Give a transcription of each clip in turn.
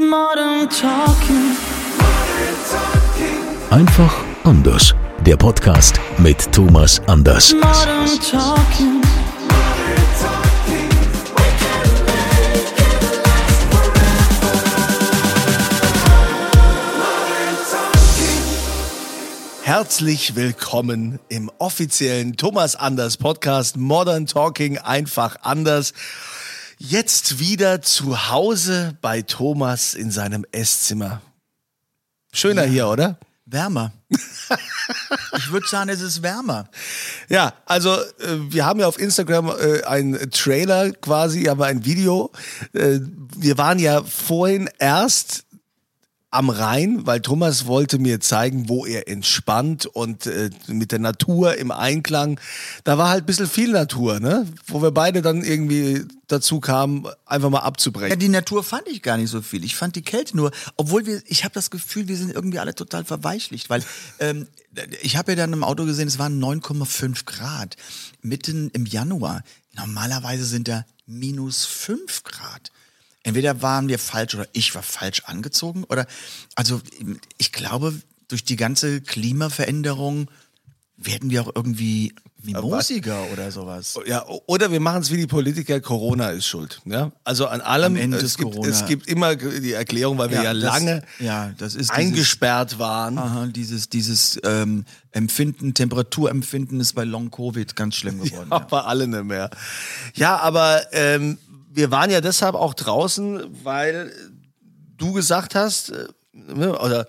Modern Talking. Einfach anders. Der Podcast mit Thomas Anders. Modern Talking. Herzlich willkommen im offiziellen Thomas Anders Podcast Modern Talking einfach anders. Jetzt wieder zu Hause bei Thomas in seinem Esszimmer. Schöner hier, oder? Wärmer. ich würde sagen, es ist wärmer. Ja, also äh, wir haben ja auf Instagram äh, einen Trailer quasi, aber ein Video. Äh, wir waren ja vorhin erst am Rhein, weil Thomas wollte mir zeigen, wo er entspannt und äh, mit der Natur im Einklang. Da war halt ein bisschen viel Natur, ne? Wo wir beide dann irgendwie dazu kamen, einfach mal Ja, abzubrechen. die Natur fand ich gar nicht so viel. Ich fand die Kälte nur, obwohl wir, ich habe das Gefühl, wir sind irgendwie alle total verweichlicht, weil ähm, ich habe ja dann im Auto gesehen, es waren 9,5 Grad mitten im Januar. Normalerweise sind da minus 5 Grad. Entweder waren wir falsch oder ich war falsch angezogen oder also ich glaube, durch die ganze Klimaveränderung werden wir auch irgendwie mimosiger oder sowas. Ja, oder wir machen es wie die Politiker, Corona ist schuld. Ja? Also an allem, es, gibt, es gibt immer die Erklärung, weil wir ja, das- lange ja, das ist dieses- eingesperrt waren. Aha, dieses, dieses ähm, Empfinden, Temperaturempfinden ist bei Long Covid ganz schlimm geworden. Ja. Aber alle nicht mehr. Ja, aber ähm, wir waren ja deshalb auch draußen, weil du gesagt hast, äh, ne, oder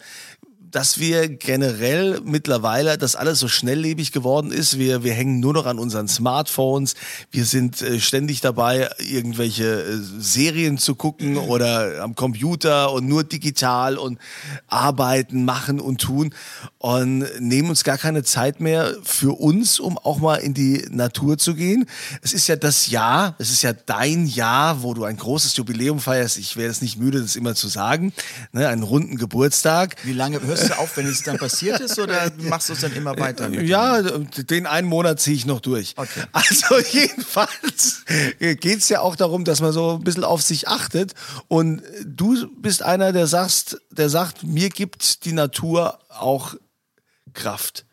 dass wir generell mittlerweile, dass alles so schnelllebig geworden ist. Wir, wir hängen nur noch an unseren Smartphones. Wir sind äh, ständig dabei, irgendwelche äh, Serien zu gucken oder am Computer und nur digital und arbeiten, machen und tun und nehmen uns gar keine Zeit mehr für uns, um auch mal in die Natur zu gehen. Es ist ja das Jahr, es ist ja dein Jahr, wo du ein großes Jubiläum feierst. Ich wäre es nicht müde, das immer zu sagen. Ne, einen runden Geburtstag. Wie lange hörst du auf, wenn es dann passiert ist, oder machst du es dann immer weiter? Ja, den einen Monat ziehe ich noch durch. Okay. Also jedenfalls geht es ja auch darum, dass man so ein bisschen auf sich achtet. Und du bist einer, der sagst, der sagt, mir gibt die Natur auch Kraft.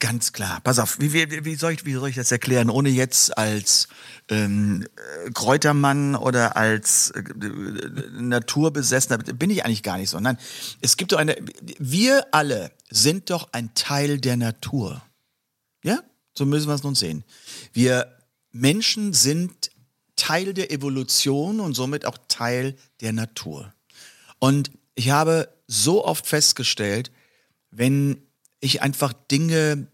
Ganz klar. Pass auf, wie, wie, wie, soll ich, wie soll ich das erklären, ohne jetzt als ähm, äh, Kräutermann oder als äh, äh, Naturbesessener, bin ich eigentlich gar nicht so. Nein, es gibt doch eine, wir alle sind doch ein Teil der Natur. Ja, so müssen wir es nun sehen. Wir Menschen sind Teil der Evolution und somit auch Teil der Natur. Und ich habe so oft festgestellt, wenn ich einfach Dinge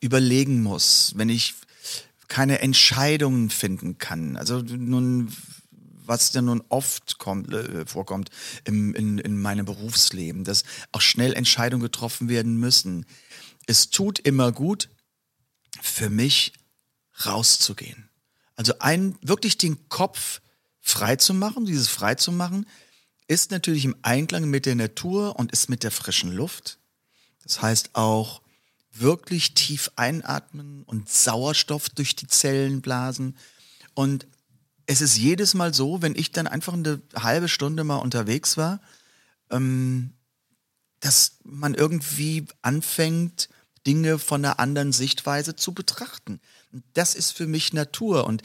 überlegen muss, wenn ich keine Entscheidungen finden kann, also nun, was ja nun oft kommt, äh, vorkommt im, in, in meinem Berufsleben, dass auch schnell Entscheidungen getroffen werden müssen. Es tut immer gut, für mich rauszugehen. Also ein, wirklich den Kopf frei zu machen, dieses frei zu machen, ist natürlich im Einklang mit der Natur und ist mit der frischen Luft. Das heißt auch wirklich tief einatmen und Sauerstoff durch die Zellen blasen. Und es ist jedes Mal so, wenn ich dann einfach eine halbe Stunde mal unterwegs war, ähm, dass man irgendwie anfängt, Dinge von einer anderen Sichtweise zu betrachten. Das ist für mich Natur. Und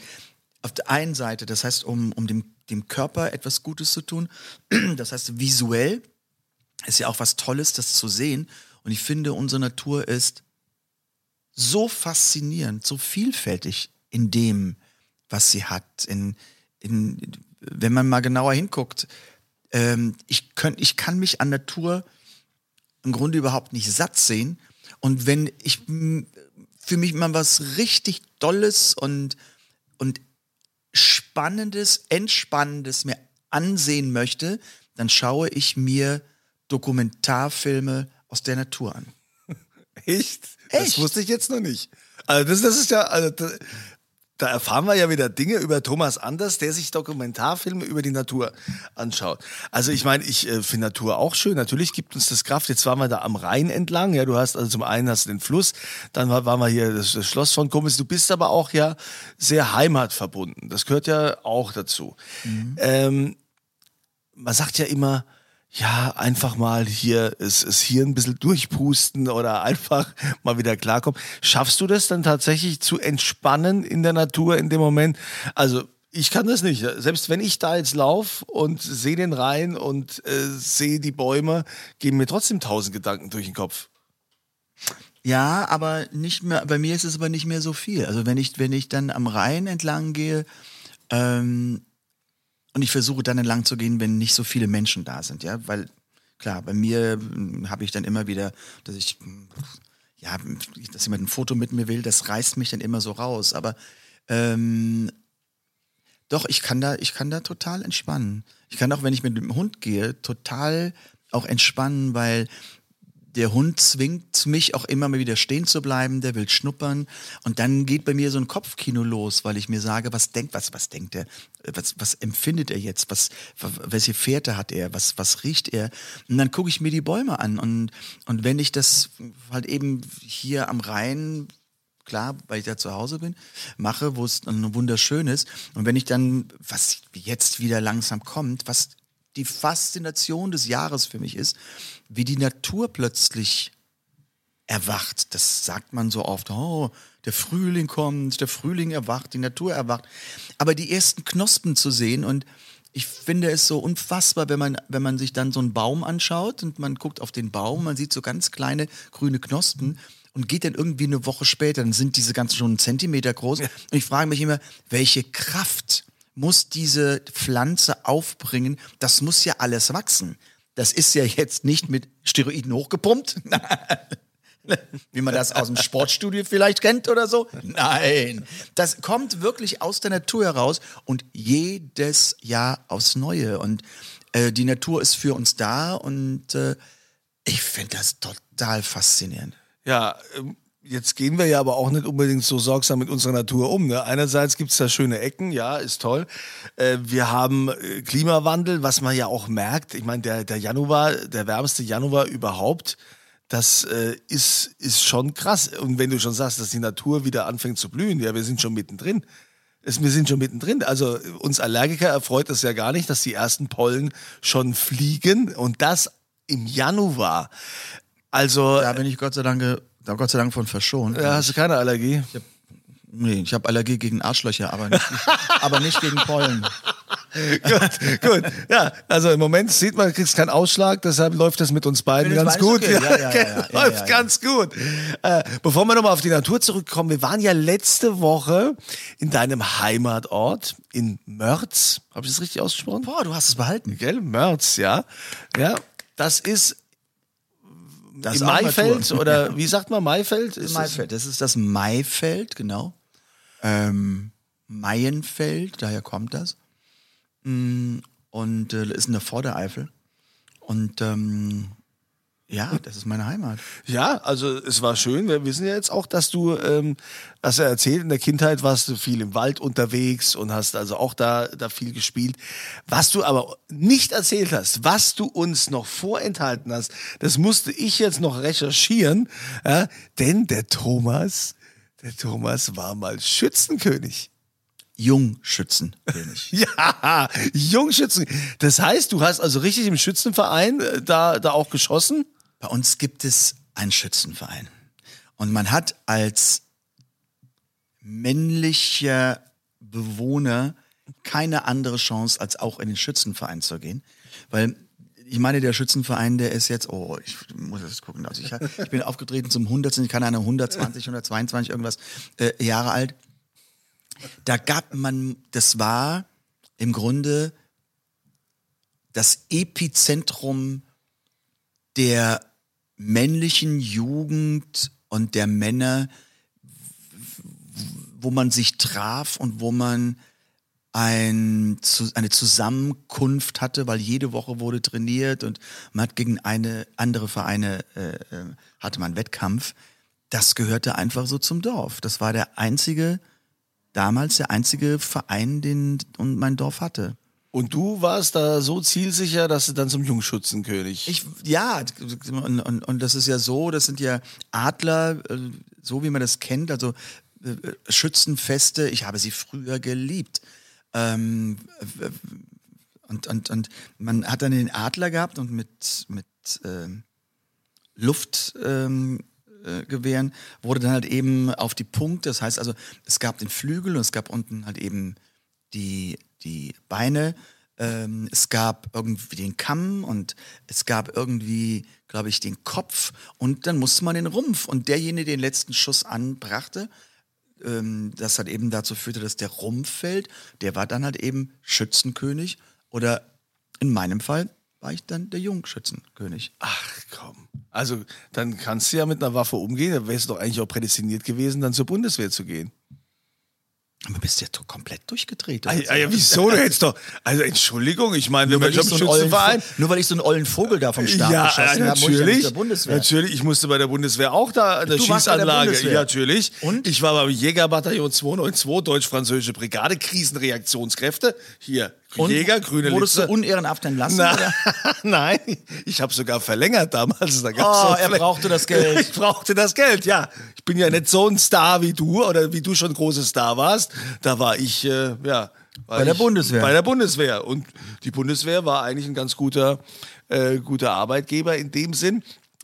auf der einen Seite, das heißt, um, um dem, dem Körper etwas Gutes zu tun, das heißt, visuell ist ja auch was Tolles, das zu sehen. Und ich finde, unsere Natur ist so faszinierend, so vielfältig in dem, was sie hat. In, in, wenn man mal genauer hinguckt, ähm, ich, könnt, ich kann mich an Natur im Grunde überhaupt nicht satt sehen. Und wenn ich für mich mal was richtig Dolles und, und Spannendes, Entspannendes mir ansehen möchte, dann schaue ich mir Dokumentarfilme aus der Natur an. Echt? Das Echt? wusste ich jetzt noch nicht. Also das, das ist ja, also da, da erfahren wir ja wieder Dinge über Thomas Anders, der sich Dokumentarfilme über die Natur anschaut. Also ich meine, ich äh, finde Natur auch schön. Natürlich gibt uns das Kraft. Jetzt waren wir da am Rhein entlang. Ja, du hast also zum einen hast du den Fluss, dann war, waren wir hier das, das Schloss von Kumpels. Du bist aber auch ja sehr heimatverbunden. Das gehört ja auch dazu. Ähm, man sagt ja immer, ja, einfach mal hier es, es hier ein bisschen durchpusten oder einfach mal wieder klarkommen. Schaffst du das dann tatsächlich zu entspannen in der Natur in dem Moment? Also ich kann das nicht. Selbst wenn ich da jetzt laufe und sehe den Rhein und äh, sehe die Bäume, gehen mir trotzdem tausend Gedanken durch den Kopf. Ja, aber nicht mehr, bei mir ist es aber nicht mehr so viel. Also wenn ich, wenn ich dann am Rhein entlang gehe, ähm, und ich versuche dann entlang zu gehen, wenn nicht so viele Menschen da sind, ja, weil klar, bei mir habe ich dann immer wieder, dass ich hm, ja, dass jemand ein Foto mit mir will, das reißt mich dann immer so raus. Aber ähm, doch, ich kann da, ich kann da total entspannen. Ich kann auch, wenn ich mit dem Hund gehe, total auch entspannen, weil der Hund zwingt mich auch immer mal wieder stehen zu bleiben, der will schnuppern. Und dann geht bei mir so ein Kopfkino los, weil ich mir sage, was denkt, was, was denkt er, was, was empfindet er jetzt, was, welche Fährte hat er, was, was riecht er? Und dann gucke ich mir die Bäume an. Und, und wenn ich das halt eben hier am Rhein klar, weil ich da zu Hause bin, mache, wo es dann wunderschön ist. Und wenn ich dann, was jetzt wieder langsam kommt, was die Faszination des Jahres für mich ist, wie die Natur plötzlich erwacht. Das sagt man so oft, oh, der Frühling kommt, der Frühling erwacht, die Natur erwacht. Aber die ersten Knospen zu sehen und ich finde es so unfassbar, wenn man, wenn man sich dann so einen Baum anschaut und man guckt auf den Baum, man sieht so ganz kleine grüne Knospen und geht dann irgendwie eine Woche später, dann sind diese ganzen schon einen Zentimeter groß. Und ich frage mich immer, welche Kraft muss diese Pflanze aufbringen? Das muss ja alles wachsen. Das ist ja jetzt nicht mit Steroiden hochgepumpt. Wie man das aus dem Sportstudio vielleicht kennt oder so. Nein. Das kommt wirklich aus der Natur heraus und jedes Jahr aufs Neue. Und äh, die Natur ist für uns da und äh, ich finde das total faszinierend. Ja, ähm, jetzt gehen wir ja aber auch nicht unbedingt so sorgsam mit unserer Natur um. Ne? Einerseits gibt's da schöne Ecken, ja, ist toll. Äh, wir haben äh, Klimawandel, was man ja auch merkt. Ich meine, der, der Januar, der wärmste Januar überhaupt, das äh, ist, ist schon krass. Und wenn du schon sagst, dass die Natur wieder anfängt zu blühen, ja, wir sind schon mittendrin. Es, wir sind schon mittendrin. Also uns Allergiker erfreut es ja gar nicht, dass die ersten Pollen schon fliegen und das im Januar. Also, Da bin ich Gott sei Dank, da Gott sei Dank von verschont. ja, hast du keine Allergie? Nee, ich habe Allergie gegen Arschlöcher, aber nicht, aber nicht gegen Pollen. gut, gut. Ja, also im Moment sieht man, du kriegst keinen Ausschlag, deshalb läuft das mit uns beiden ganz gut. ist okay. Ja, ja, ja, ja, ja, läuft ja. ganz gut. Äh, bevor wir nochmal auf die Natur zurückkommen, wir waren ja letzte Woche in deinem Heimatort in Mörz. Habe ich das richtig ausgesprochen? Boah, du hast es behalten. Gell? Mörz, ja. Ja, das ist Das Maifeld oder wie sagt man Maifeld? Ist das- Maifeld, das ist das Maifeld, genau. Ähm, Maienfeld, daher kommt das. Mm, Und äh, ist in der Vordereifel. Und ähm, ja, das ist meine Heimat. Ja, also es war schön. Wir wissen ja jetzt auch, dass du, ähm, hast ja erzählt, in der Kindheit warst du viel im Wald unterwegs und hast also auch da, da viel gespielt. Was du aber nicht erzählt hast, was du uns noch vorenthalten hast, das musste ich jetzt noch recherchieren, ja, denn der Thomas, der Thomas war mal Schützenkönig. Jungschützenkönig. Ja, Jungschützen. Das heißt, du hast also richtig im Schützenverein äh, da, da auch geschossen? Bei uns gibt es einen Schützenverein. Und man hat als männlicher Bewohner keine andere Chance, als auch in den Schützenverein zu gehen. Weil ich meine, der Schützenverein, der ist jetzt, oh, ich muss jetzt gucken. Also ich, ich bin aufgetreten zum 100. Ich kann eine 120, 122 irgendwas äh, Jahre alt. Da gab man, das war im Grunde das Epizentrum der männlichen Jugend und der Männer, wo man sich traf und wo man ein, eine Zusammenkunft hatte, weil jede Woche wurde trainiert und man hat gegen eine andere Vereine äh, äh, hatte man Wettkampf. Das gehörte einfach so zum Dorf. Das war der einzige, damals der einzige Verein, den und mein Dorf hatte. Und du warst da so zielsicher, dass du dann zum Jungschützenkönig. Ich, ja, und, und, und das ist ja so, das sind ja Adler, äh, so wie man das kennt, also äh, Schützenfeste, ich habe sie früher geliebt. Ähm, w- und, und, und man hat dann den Adler gehabt und mit, mit ähm, Luftgewehren ähm, Gewehren wurde dann halt eben auf die Punkte, das heißt also, es gab den Flügel und es gab unten halt eben die, die Beine, ähm, es gab irgendwie den Kamm und es gab irgendwie, glaube ich, den Kopf und dann musste man den Rumpf und derjenige, der den letzten Schuss anbrachte, ähm, das hat eben dazu führte, dass der Rumpf fällt, der war dann halt eben Schützenkönig oder in meinem Fall war ich dann der Jungschützenkönig. Ach komm. Also dann kannst du ja mit einer Waffe umgehen. Da wärst du doch eigentlich auch prädestiniert gewesen, dann zur Bundeswehr zu gehen. Aber bist ja komplett durchgedreht. Ah, oder ja, ja, so. wieso du jetzt doch? Also Entschuldigung, ich meine, Nur weil, ich so einen. Vo- nur weil ich so einen ollen Vogel da vom Stab Ja, geschossen äh, habe, muss ich ja natürlich. Natürlich, ich musste bei der Bundeswehr auch da an der Du der Schießanlage. Bundeswehr? Ja, natürlich. Und? Ich war beim Jägerbataillon 292, Deutsch-Französische Brigade, Krisenreaktionskräfte. Hier, Und Jäger, grüne Wurdest Litze. du unehrenhaft entlassen? Na? Nein, ich habe sogar verlängert damals. Da Oh, er brauchte das Geld. Ich brauchte das Geld, ja. Ich bin ja nicht so ein Star wie du oder wie du schon großer Star warst. Da war ich, äh, ja. War Bei der ich Bundeswehr. Bei der Bundeswehr. Und die Bundeswehr war eigentlich ein ganz guter, äh, guter Arbeitgeber in dem Sinn.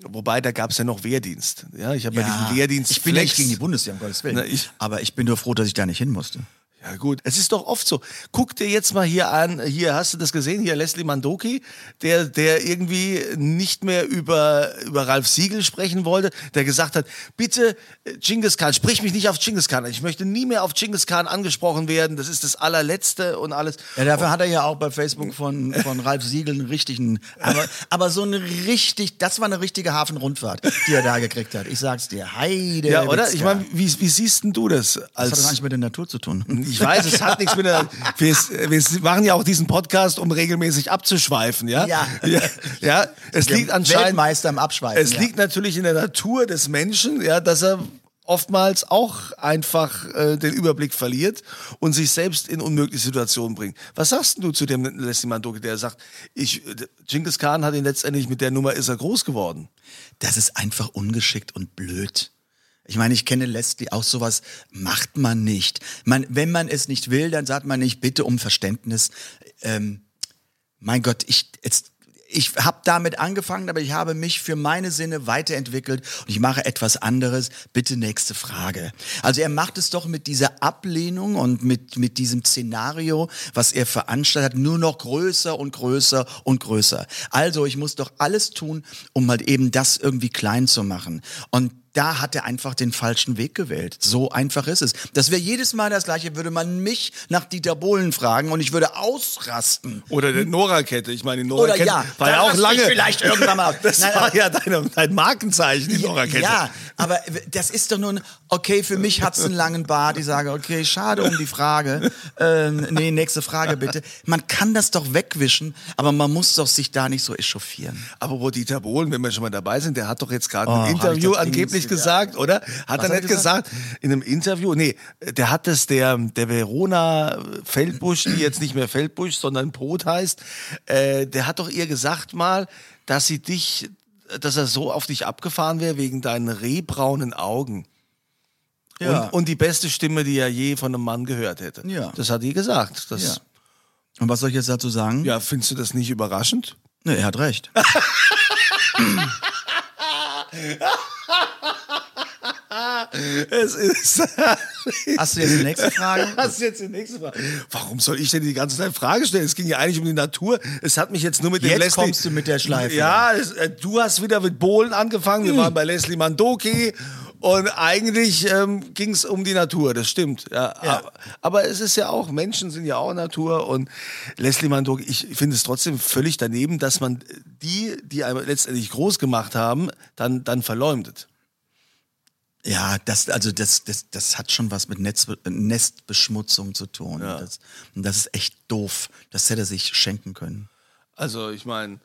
Wobei, da gab es ja noch Wehrdienst. Ja, ich habe ja. diesen Wehrdienst. ich bin ja nicht Flex. gegen die Bundeswehr, um Gottes Willen. Na, ich- Aber ich bin nur froh, dass ich da nicht hin musste. Ja gut, es ist doch oft so. Guck dir jetzt mal hier an, hier hast du das gesehen, hier Leslie Mandoki, der, der irgendwie nicht mehr über, über Ralf Siegel sprechen wollte, der gesagt hat, bitte äh, Genghis Khan, sprich mich nicht auf Genghis Khan an. Ich möchte nie mehr auf Genghis Khan angesprochen werden, das ist das allerletzte und alles. Ja, dafür hat er ja auch bei Facebook von, von Ralf Siegel einen richtigen, aber, aber so eine richtig, das war eine richtige Hafenrundfahrt, die er da gekriegt hat. Ich sag's dir, heide. Ja, oder? Witzka. Ich meine, wie, wie siehst denn du das? das Als hat doch eigentlich mit der Natur zu tun. Ich weiß, es hat nichts mit der. Wir, wir machen ja auch diesen Podcast, um regelmäßig abzuschweifen, ja? Ja. Ja, ja es Der liegt anscheinend. Weltmeister im Abschweifen. Es ja. liegt natürlich in der Natur des Menschen, ja, dass er oftmals auch einfach äh, den Überblick verliert und sich selbst in unmögliche Situationen bringt. Was sagst du zu dem Leslie Mandoki, der sagt, ich, Genghis Khan hat ihn letztendlich mit der Nummer ist er groß geworden? das ist einfach ungeschickt und blöd. Ich meine, ich kenne Leslie, auch sowas macht man nicht. Man, wenn man es nicht will, dann sagt man nicht, bitte um Verständnis. Ähm, mein Gott, ich, jetzt, ich habe damit angefangen, aber ich habe mich für meine Sinne weiterentwickelt und ich mache etwas anderes. Bitte nächste Frage. Also er macht es doch mit dieser Ablehnung und mit, mit diesem Szenario, was er veranstaltet, nur noch größer und größer und größer. Also ich muss doch alles tun, um halt eben das irgendwie klein zu machen. Und da hat er einfach den falschen Weg gewählt. So einfach ist es. Das wäre jedes Mal das Gleiche, würde man mich nach Dieter Bohlen fragen und ich würde ausrasten. Oder der Nora-Kette. Ich meine, die Nora-Kette ja, war ja auch lange. vielleicht irgendwann mal- Das Nein, war ja deine, dein Markenzeichen, die Nora-Kette. Ja, aber das ist doch nun, okay, für mich hat's einen langen Bart. Ich sage, okay, schade um die Frage. Ähm, nee, nächste Frage bitte. Man kann das doch wegwischen, aber man muss doch sich da nicht so echauffieren. Aber wo Dieter Bohlen, wenn wir schon mal dabei sind, der hat doch jetzt gerade Oh, ein Interview angeblich jetzt- gesagt, oder? Hat Was er nicht gesagt? In einem Interview, nee, der hat es der, der Verona Feldbusch, die jetzt nicht mehr Feldbusch, sondern Brot heißt, äh, der hat doch ihr gesagt mal, dass sie dich, dass er so auf dich abgefahren wäre wegen deinen rehbraunen Augen. Ja. Und, und die beste Stimme, die er je von einem Mann gehört hätte. Ja. Das hat die gesagt. Das, Ja. ja. Und was soll ich jetzt dazu sagen? findest du das nicht überraschend? Nee, er hat recht. Es ist. Hast du jetzt die nächste Frage? Das ist jetzt die nächste Frage. Warum soll ich denn die ganze Zeit Frage stellen? Es ging ja eigentlich um die Natur. Es hat mich jetzt nur mit dem Jetzt Leslie. kommst du mit der Schleife. Ja, es, äh, du hast wieder mit Bohlen angefangen. Hm. Wir waren bei Leslie Mandoki. Und eigentlich ähm, ging es um die Natur, das stimmt. Ja, Ja. Aber, aber es ist ja auch, Menschen sind ja auch Natur. Und Leslie Mandoki, ich finde es trotzdem völlig daneben, dass man die, die letztendlich groß gemacht haben, dann, dann verleumdet. Ja, das, also das, das, das hat schon was mit Netz, Nestbeschmutzung zu tun. Ja. Das, und das ist echt doof. Das hätte er sich schenken können. Also ich meine,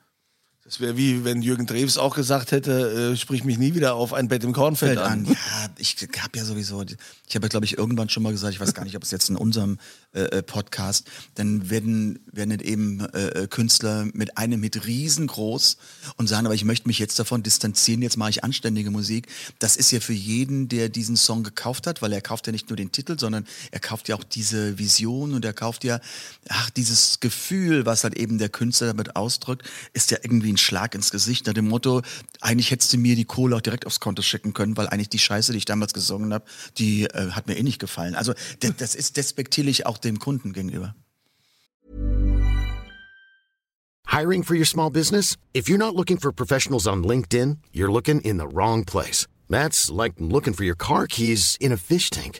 das wäre wie wenn Jürgen Drews auch gesagt hätte, äh, sprich mich nie wieder auf ein Bett im Kornfeld an. an. Ja, ich habe ja sowieso, ich habe ja, glaube ich, irgendwann schon mal gesagt, ich weiß gar nicht, ob es jetzt in unserem äh, äh, Podcast, dann werden, werden eben äh, äh, Künstler mit einem Hit riesengroß und sagen, aber ich möchte mich jetzt davon distanzieren, jetzt mache ich anständige Musik. Das ist ja für jeden, der diesen Song gekauft hat, weil er kauft ja nicht nur den Titel, sondern er kauft ja auch diese Vision und er kauft ja, ach, dieses Gefühl, was halt eben der Künstler damit ausdrückt, ist ja irgendwie ein Schlag ins Gesicht nach dem Motto, eigentlich hättest du mir die Kohle auch direkt aufs Konto schicken können, weil eigentlich die Scheiße, die ich damals gesungen habe, die äh, hat mir eh nicht gefallen. Also das, ist despektierlich auch dem Kunden gegenüber. Hiring for your small business? If you're not looking for professionals on LinkedIn, you're looking in the wrong place. That's like looking for your car keys in a fish tank.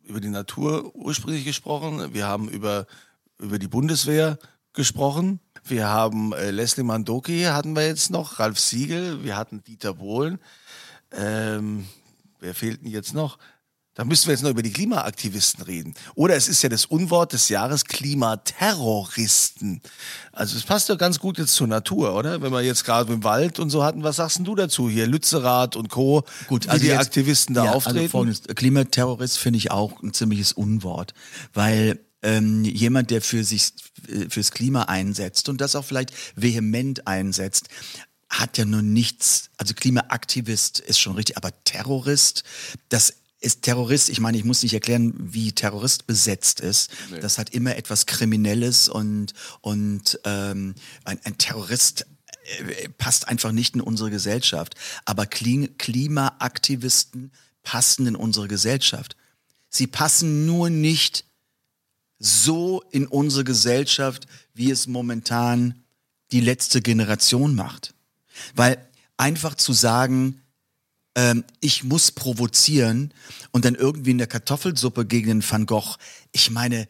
über die Natur ursprünglich gesprochen. Wir haben über, über die Bundeswehr gesprochen. Wir haben äh, Leslie Mandoki hatten wir jetzt noch, Ralf Siegel, wir hatten Dieter Bohlen. Ähm, wer fehlt denn jetzt noch? Da müssen wir jetzt noch über die Klimaaktivisten reden. Oder es ist ja das Unwort des Jahres Klimaterroristen. Also es passt doch ganz gut jetzt zur Natur, oder? Wenn wir jetzt gerade im Wald und so hatten, was sagst denn du dazu hier? Lützerath und Co., Gut, also die jetzt- Aktivisten da ja, auftreten? Also Klimaterrorist finde ich auch ein ziemliches Unwort, weil ähm, jemand, der für sich äh, fürs Klima einsetzt und das auch vielleicht vehement einsetzt, hat ja nur nichts, also Klimaaktivist ist schon richtig, aber Terrorist, das ist Terrorist, ich meine, ich muss nicht erklären, wie Terrorist besetzt ist. Das hat immer etwas Kriminelles und, und ähm, ein, ein Terrorist äh, passt einfach nicht in unsere Gesellschaft. Aber Kli Klimaaktivisten passen in unsere Gesellschaft. Sie passen nur nicht so in unsere Gesellschaft, wie es momentan die letzte Generation macht. Weil einfach zu sagen, ähm, ich muss provozieren und dann irgendwie in der Kartoffelsuppe gegen den Van Gogh, ich meine,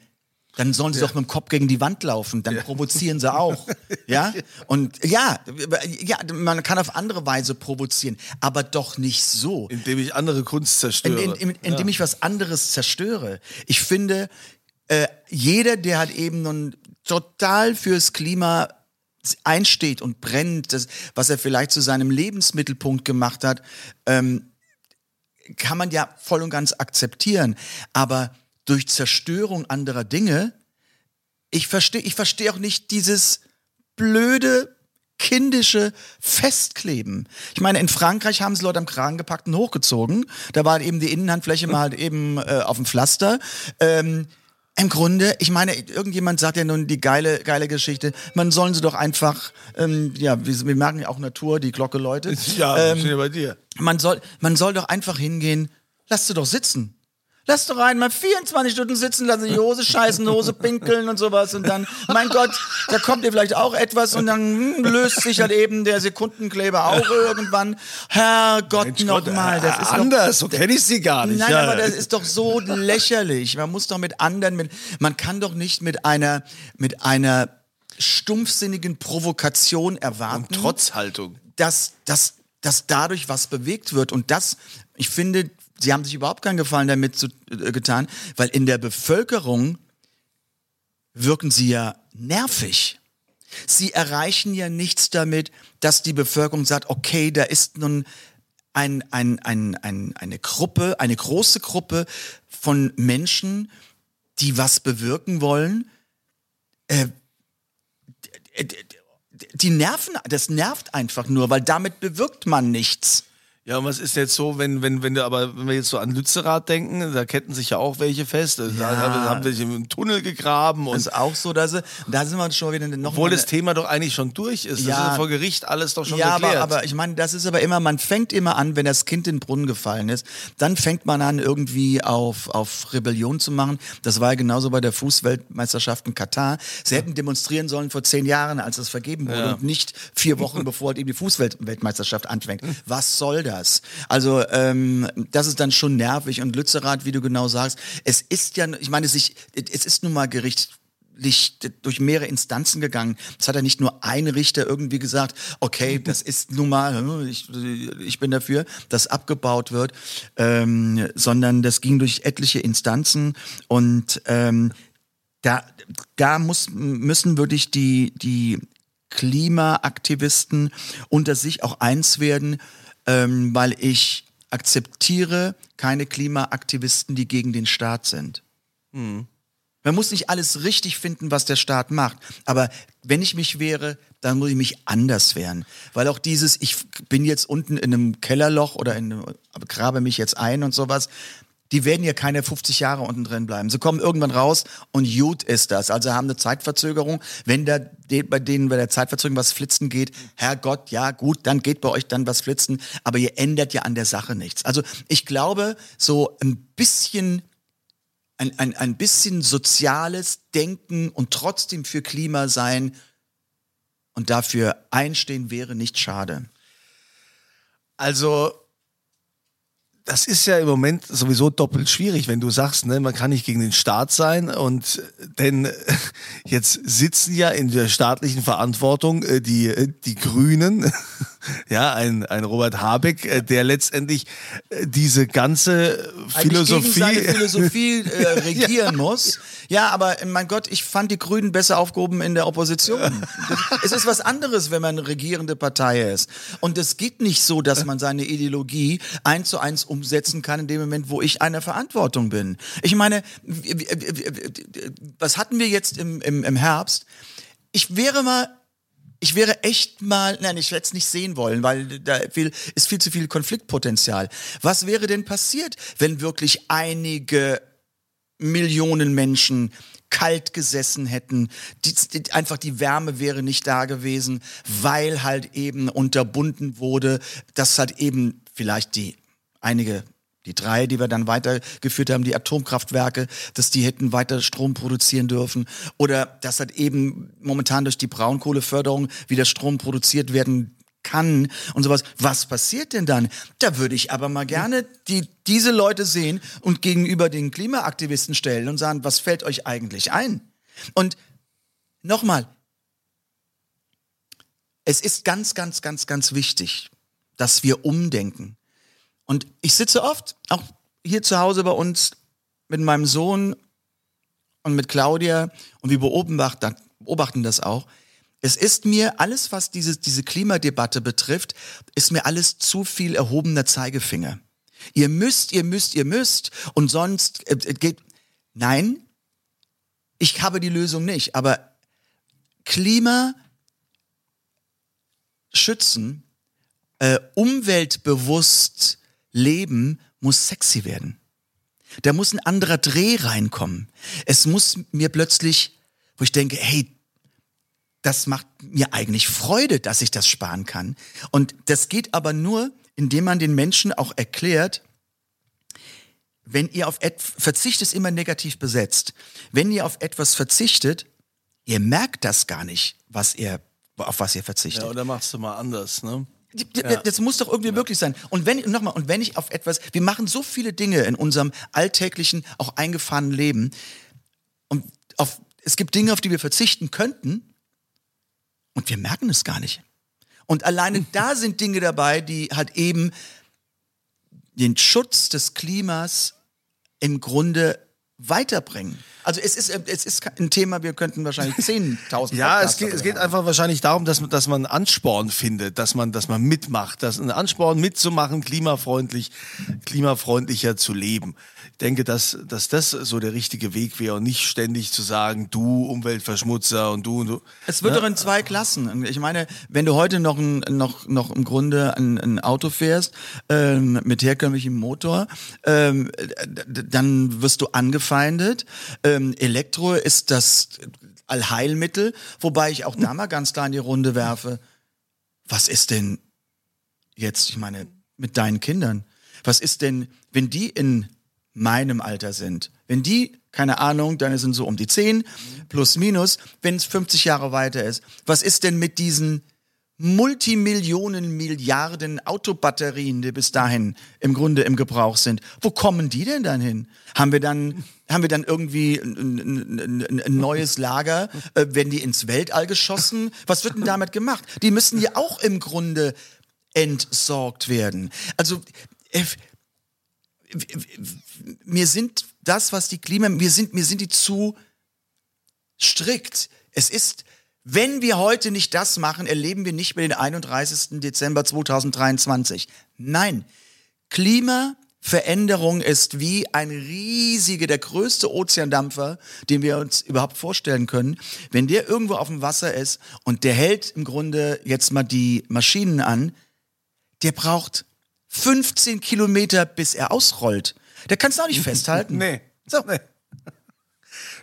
dann sollen sie doch mit dem Kopf gegen die Wand laufen, dann provozieren sie auch. ja? Und ja, ja, man kann auf andere Weise provozieren, aber doch nicht so. Indem ich andere Kunst In, zerstöre. in, in, indem ich was anderes zerstöre. Ich finde, äh, jeder, der hat eben nun total fürs Klima einsteht und brennt, das, was er vielleicht zu seinem Lebensmittelpunkt gemacht hat, ähm, kann man ja voll und ganz akzeptieren. Aber durch Zerstörung anderer Dinge, ich verstehe ich verstehe auch nicht dieses blöde kindische Festkleben. Ich meine, in Frankreich haben sie Leute am Kragen gepackt und hochgezogen. Da war eben die Innenhandfläche mal eben äh, auf dem Pflaster. Ähm, Im Grunde, ich meine, irgendjemand sagt ja nun die geile, geile Geschichte, man sollen sie doch einfach, ähm, ja, wir, wir merken ja auch Natur, die Glocke läutet. ja, ähm, ich bin ja bei dir. man soll, man soll doch einfach hingehen, lass sie doch sitzen. Lass doch einen mal 24 Stunden sitzen, lassen die Hose scheißen, Hose pinkeln und sowas und dann, mein Gott, da kommt ihr vielleicht auch etwas und dann hm, löst sich halt eben der Sekundenkleber auch irgendwann. Herrgott nochmal, das äh, ist anders, doch, so kenn ich sie gar nicht. Nein, Ja. aber das ist doch so lächerlich. Man muss doch mit anderen, mit, man kann doch nicht mit einer, mit einer stumpfsinnigen Provokation erwarten Und Trotzhaltung. dass, dass, dass dadurch was bewegt wird. Und das, ich finde, sie haben sich überhaupt keinen Gefallen damit zu, äh, getan, weil in der Bevölkerung wirken sie ja nervig. Sie erreichen ja nichts damit, dass die Bevölkerung sagt, okay, da ist nun ein, ein, ein, ein, eine Gruppe, eine große Gruppe von Menschen, die was bewirken wollen, äh, die nerven, das nervt einfach nur, weil damit bewirkt man nichts. Ja, und was ist jetzt so, wenn, wenn, wenn du aber, wenn wir jetzt so an Lützerath denken, da ketten sich ja auch welche fest. Da haben haben welche im Tunnel gegraben und Das ist auch so, dass sie, da sind wir schon wieder noch obwohl das Thema doch eigentlich schon durch ist. Das Ja. ist ja vor Gericht alles doch schon ja, geklärt. aber, aber ich meine, das ist aber immer, man fängt immer an, wenn das Kind in den Brunnen gefallen ist, dann fängt man an, irgendwie auf, auf Rebellion zu machen. Das war ja genauso bei der Fußweltmeisterschaft in Katar. Sie hätten demonstrieren sollen vor zehn Jahren, als es vergeben wurde, Ja. und nicht vier Wochen, bevor halt eben die Fußweltmeisterschaft anfängt. Was soll das? Also, ähm, das ist dann schon nervig. Und Lützerath, wie du genau sagst, es ist ja, ich meine, sich, es ist nun mal Gericht durch mehrere Instanzen gegangen. Es hat ja nicht nur ein Richter irgendwie gesagt, okay, das ist nun mal, ich, ich bin dafür, dass abgebaut wird, ähm, sondern das ging durch etliche Instanzen und ähm, da, da muss, müssen wirklich die, die Klimaaktivisten unter sich auch eins werden, ähm, weil ich akzeptiere keine Klimaaktivisten, die gegen den Staat sind. Man muss nicht alles richtig finden, was der Staat macht. Aber wenn ich mich wehre, dann muss ich mich anders wehren. Weil auch dieses, ich bin jetzt unten in einem Kellerloch oder in einem, grabe mich jetzt ein und sowas, die werden ja keine 50 Jahre unten drin bleiben. Sie kommen irgendwann raus und gut ist das. Also haben eine Zeitverzögerung. Wenn da bei denen bei der Zeitverzögerung was flitzen geht, Herrgott, ja gut, dann geht bei euch dann was flitzen. Aber ihr ändert ja an der Sache nichts. Also ich glaube, so ein bisschen ein, ein, ein bisschen soziales Denken und trotzdem für Klima sein und dafür einstehen wäre nicht schade. Also, das ist ja im Moment sowieso doppelt schwierig, wenn du sagst, ne, man kann nicht gegen den Staat sein und denn äh, jetzt sitzen ja in der staatlichen Verantwortung äh, die, äh, die Grünen, ja, ein, ein Robert Habeck, äh, der letztendlich äh, diese ganze Philosophie. Eigentlich gegen Philosophie äh, regieren muss. Ja, aber äh, mein Gott, ich fand die Grünen besser aufgehoben in der Opposition. Es ist was anderes, wenn man eine regierende Partei ist. Und es geht nicht so, dass man seine Ideologie eins zu eins umsetzen kann in dem Moment, wo ich einer Verantwortung bin. Ich meine, was hatten wir jetzt im, im, im Herbst? Ich wäre mal ich wäre echt mal, nein, ich werde es nicht sehen wollen, weil da viel, ist viel zu viel Konfliktpotenzial. Was wäre denn passiert, wenn wirklich einige Millionen Menschen kalt gesessen hätten, die, die, einfach die Wärme wäre nicht da gewesen, weil halt eben unterbunden wurde, dass halt eben vielleicht die einige die drei, die wir dann weitergeführt haben, die Atomkraftwerke, dass die hätten weiter Strom produzieren dürfen oder dass halt eben momentan durch die Braunkohleförderung wieder Strom produziert werden kann und sowas. Was passiert denn dann? Da würde ich aber mal gerne die, diese Leute sehen und gegenüber den Klimaaktivisten stellen und sagen, was fällt euch eigentlich ein? Und nochmal, es ist ganz, ganz, ganz, ganz wichtig, dass wir umdenken. Und ich sitze oft, auch hier zu Hause bei uns, mit meinem Sohn und mit Claudia und wir beobachten, beobachten das auch. Es ist mir alles, was diese, diese Klimadebatte betrifft, ist mir alles zu viel erhobener Zeigefinger. Ihr müsst, ihr müsst, ihr müsst und sonst äh, äh, geht. Nein, ich habe die Lösung nicht, aber Klima schützen, äh, umweltbewusst leben, muss sexy werden. Da muss ein anderer Dreh reinkommen. Es muss mir plötzlich, wo ich denke, hey, das macht mir eigentlich Freude, dass ich das sparen kann. Und das geht aber nur, indem man den Menschen auch erklärt, wenn ihr auf etwas, Verzicht ist immer negativ besetzt. Wenn ihr auf etwas verzichtet, ihr merkt das gar nicht, was ihr, auf was ihr verzichtet. Ja, oder machst du mal anders, ne? Das muss doch irgendwie möglich sein. Und wenn, nochmal, und wenn ich auf etwas, wir machen so viele Dinge in unserem alltäglichen, auch eingefahrenen Leben. Und auf, es gibt Dinge, auf die wir verzichten könnten. Und wir merken es gar nicht. Und alleine da sind Dinge dabei, die halt eben den Schutz des Klimas im Grunde weiterbringen? Also es ist, äh, es ist ein Thema, wir könnten wahrscheinlich 10.000 Ja, es geht, es geht einfach wahrscheinlich darum, dass, man- dass man Ansporn findet, dass man, dass man mitmacht, dass ein Ansporn mitzumachen, klimafreundlich, klimafreundlicher zu leben. Ich denke, dass, dass das so der richtige Weg wäre und nicht ständig zu sagen, du Umweltverschmutzer und du und du. Es wird doch in zwei Klassen. Ich meine, wenn du heute noch, ein, noch, noch im Grunde ein, ein Auto fährst ähm, mit herkömmlichem Motor, ähm, dann wirst du angefeindet. Ähm, Elektro ist das Allheilmittel, wobei ich auch da mal ganz klar in die Runde werfe. Was ist denn jetzt, ich meine, mit deinen Kindern? Was ist denn, wenn die in meinem Alter sind? Wenn die, keine Ahnung, dann sind so um die 10, plus minus, wenn es 50 Jahre weiter ist. Was ist denn mit diesen Multimillionen, Milliarden Autobatterien, die bis dahin im Grunde im Gebrauch sind? Wo kommen die denn dann hin? Haben wir dann, haben wir dann irgendwie ein, ein, ein, ein neues Lager? Äh, werden die ins Weltall geschossen? Was wird denn damit gemacht? Die müssen ja auch im Grunde entsorgt werden. Also, äh, mir sind das, was die Klima, mir sind, mir sind die zu strikt. Es ist, wenn wir heute nicht das machen, erleben wir nicht mehr den 31. Dezember 2023. Nein, Klimaveränderung ist wie ein riesiger, der größte Ozeandampfer, den wir uns überhaupt vorstellen können. Wenn der irgendwo auf dem Wasser ist und der hält im Grunde jetzt mal die Maschinen an, der braucht 15 Kilometer, bis er ausrollt. Der kannst du auch nicht festhalten. Nee. So. Nee.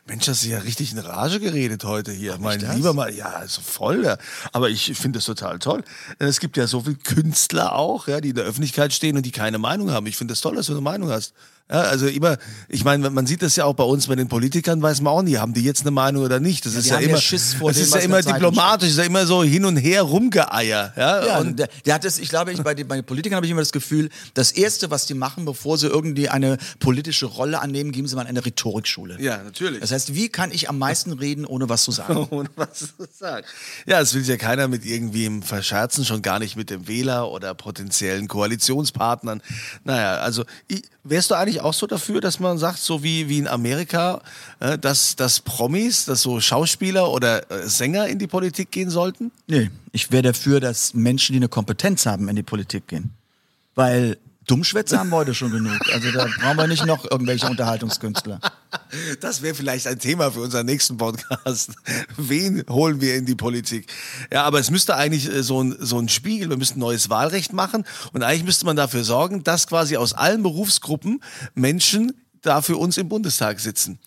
Mensch, hast du ja richtig in Rage geredet heute hier. mein das? lieber Mann, ja, also voll. Ja. Aber ich finde das total toll. Denn Es gibt ja so viele Künstler auch, ja, die in der Öffentlichkeit stehen und die keine Meinung haben. Ich finde es das toll, dass du eine Meinung hast. Ja, also immer, ich meine, man sieht das ja auch bei uns, bei den Politikern, weiß man auch nie, haben die jetzt eine Meinung oder nicht. Das ist ja haben ja immer, Schiss vor das ist ja immer diplomatisch, ist ja immer so hin und her rumgeeier. Ja, Ja, und und der, der hat das, ich glaube, ich, bei, den, bei den Politikern habe ich immer das Gefühl, das Erste, was die machen, bevor sie irgendwie eine politische Rolle annehmen, geben sie mal eine Rhetorikschule. ja, natürlich. Das heißt, wie kann ich am meisten reden, ohne was zu sagen? ohne was zu sagen. Ja, es will sich ja keiner mit irgendwem verscherzen, schon gar nicht mit dem Wähler oder potenziellen Koalitionspartnern. Naja, also ich, wärst du eigentlich auch so dafür, dass man sagt, so wie, wie in Amerika, äh, dass, dass Promis, dass so Schauspieler oder äh, Sänger in die Politik gehen sollten? Nee, ich wäre dafür, dass Menschen, die eine Kompetenz haben, in die Politik gehen. Weil Dummschwätze haben wir heute schon genug. Also da brauchen wir nicht noch irgendwelche Unterhaltungskünstler. Das wäre vielleicht ein Thema für unseren nächsten Podcast. Wen holen wir in die Politik? Ja, aber es müsste eigentlich äh, so ein, so ein Spiegel, wir müssten neues Wahlrecht machen und eigentlich müsste man dafür sorgen, dass quasi aus allen Berufsgruppen Menschen da für uns im Bundestag sitzen.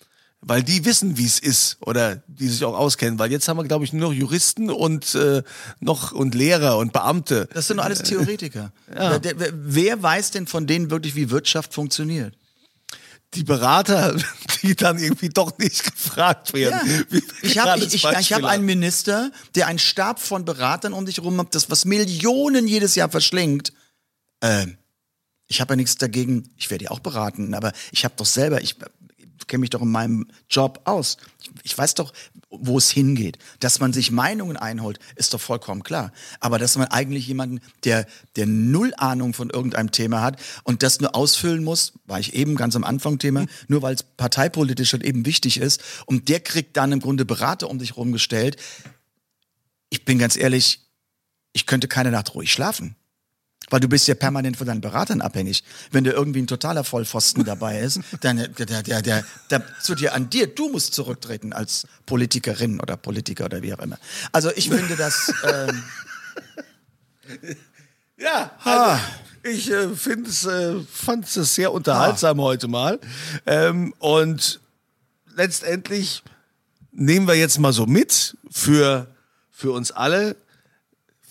Weil die wissen, wie es ist oder die sich auch auskennen. Weil jetzt haben wir, glaube ich, nur noch Juristen und äh, noch und Lehrer und Beamte. Das sind alles Theoretiker. Wer, der, wer- wer weiß denn von denen wirklich, wie Wirtschaft funktioniert? Die Berater, die dann irgendwie doch nicht gefragt werden. Ja. Ich habe ich, ich, ich hab einen Minister, der einen Stab von Beratern um sich herum hat, das was Millionen jedes Jahr verschlingt. Ähm, ich habe ja nichts dagegen, ich werde ja auch beraten, aber ich habe doch selber, ich kenne mich doch in meinem Job aus. Ich, ich weiß doch, wo es hingeht. Dass man sich Meinungen einholt, ist doch vollkommen klar. Aber dass man eigentlich jemanden, der, der null Ahnung von irgendeinem Thema hat und das nur ausfüllen muss, war ich eben ganz am Anfang Thema, nur weil es parteipolitisch halt eben wichtig ist und der kriegt dann im Grunde Berater um sich rumgestellt. Ich bin ganz ehrlich, ich könnte keine Nacht ruhig schlafen. Weil du bist ja permanent von deinen Beratern abhängig. Wenn da irgendwie ein totaler Vollpfosten dabei ist, dann der, der, der, der, der zu dir an dir, du musst zurücktreten als Politikerin oder Politiker oder wie auch immer. Also ich finde das. Ähm, Ja, also ich äh, äh, fand es sehr unterhaltsam heute mal. Ähm, und letztendlich nehmen wir jetzt mal so mit für, für uns alle.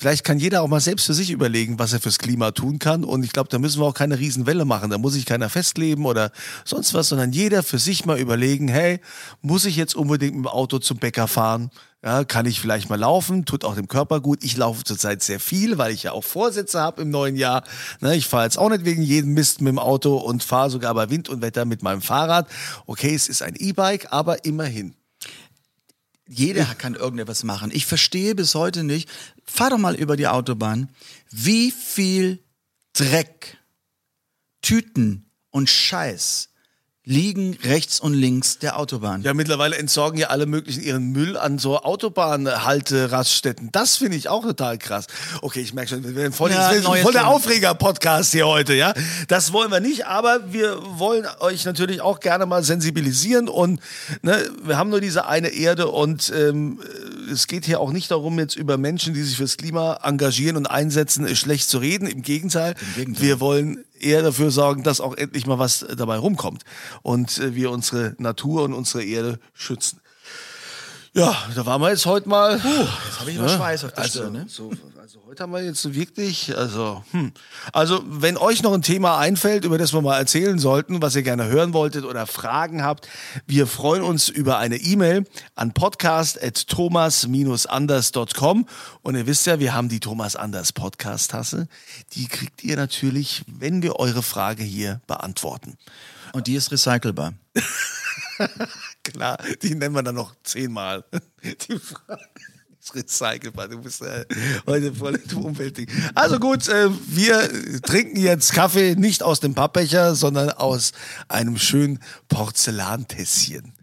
Vielleicht kann jeder auch mal selbst für sich überlegen, was er fürs Klima tun kann. Und ich glaube, da müssen wir auch keine Riesenwelle machen. Da muss sich keiner festleben oder sonst was, sondern jeder für sich mal überlegen, hey, muss ich jetzt unbedingt mit dem Auto zum Bäcker fahren? Ja, kann ich vielleicht mal laufen? Tut auch dem Körper gut. Ich laufe zurzeit sehr viel, weil ich ja auch Vorsätze habe im neuen Jahr. Ne, ich fahre jetzt auch nicht wegen jedem Mist mit dem Auto und fahre sogar bei Wind und Wetter mit meinem Fahrrad. Okay, es ist ein E-Bike, aber immerhin. Jeder kann irgendetwas machen. Ich verstehe bis heute nicht. Fahr doch mal über die Autobahn, wie viel Dreck, Tüten und Scheiß liegen rechts und links der Autobahn. Ja, mittlerweile entsorgen ja alle möglichen ihren Müll an so Autobahnhalte-Raststätten. Das finde ich auch total krass. Okay, ich merke schon, wir werden voll, Ja, voll der. Aufreger-Podcast hier heute, ja. Das wollen wir nicht, aber wir wollen euch natürlich auch gerne mal sensibilisieren und ne, wir haben nur diese eine Erde und ähm, es geht hier auch nicht darum, jetzt über Menschen, die sich fürs Klima engagieren und einsetzen, äh, schlecht zu reden. Im Gegenteil, Gegenteil. wir wollen eher dafür sorgen, dass auch endlich mal was dabei rumkommt und äh, wir unsere Natur und unsere Erde schützen. Ja, da waren wir jetzt heute mal. Jetzt habe ich immer Schweiß auf der Also, Stirn, ne? so, also heute haben wir jetzt wirklich, also, hm. also wenn euch noch ein Thema einfällt, über das wir mal erzählen sollten, was ihr gerne hören wolltet oder Fragen habt, wir freuen uns über eine E-Mail an podcast.thomas-anders.com und ihr wisst ja, wir haben die Thomas Anders Podcast-Tasse. Die kriegt ihr natürlich, wenn wir eure Frage hier beantworten. Und die ist recycelbar. Klar, die nennen wir dann noch zehnmal. Die Frage ist recycelbar. Du bist äh, heute voll im Umweltding. Also gut, äh, wir trinken jetzt Kaffee nicht aus dem Pappbecher, sondern aus einem schönen Porzellantässchen.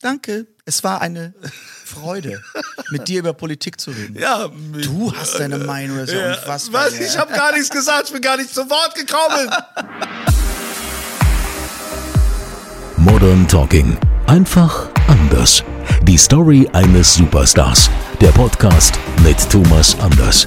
Danke. Es war eine Freude, mit dir über Politik zu reden. Ja, Du hast deine Meinung, das ist ja, unfassbar. Was? Ich habe gar nichts gesagt, ich bin gar nicht zu Wort gekommen. Modern Talking. Einfach anders. Die Story eines Superstars. Der Podcast mit Thomas Anders.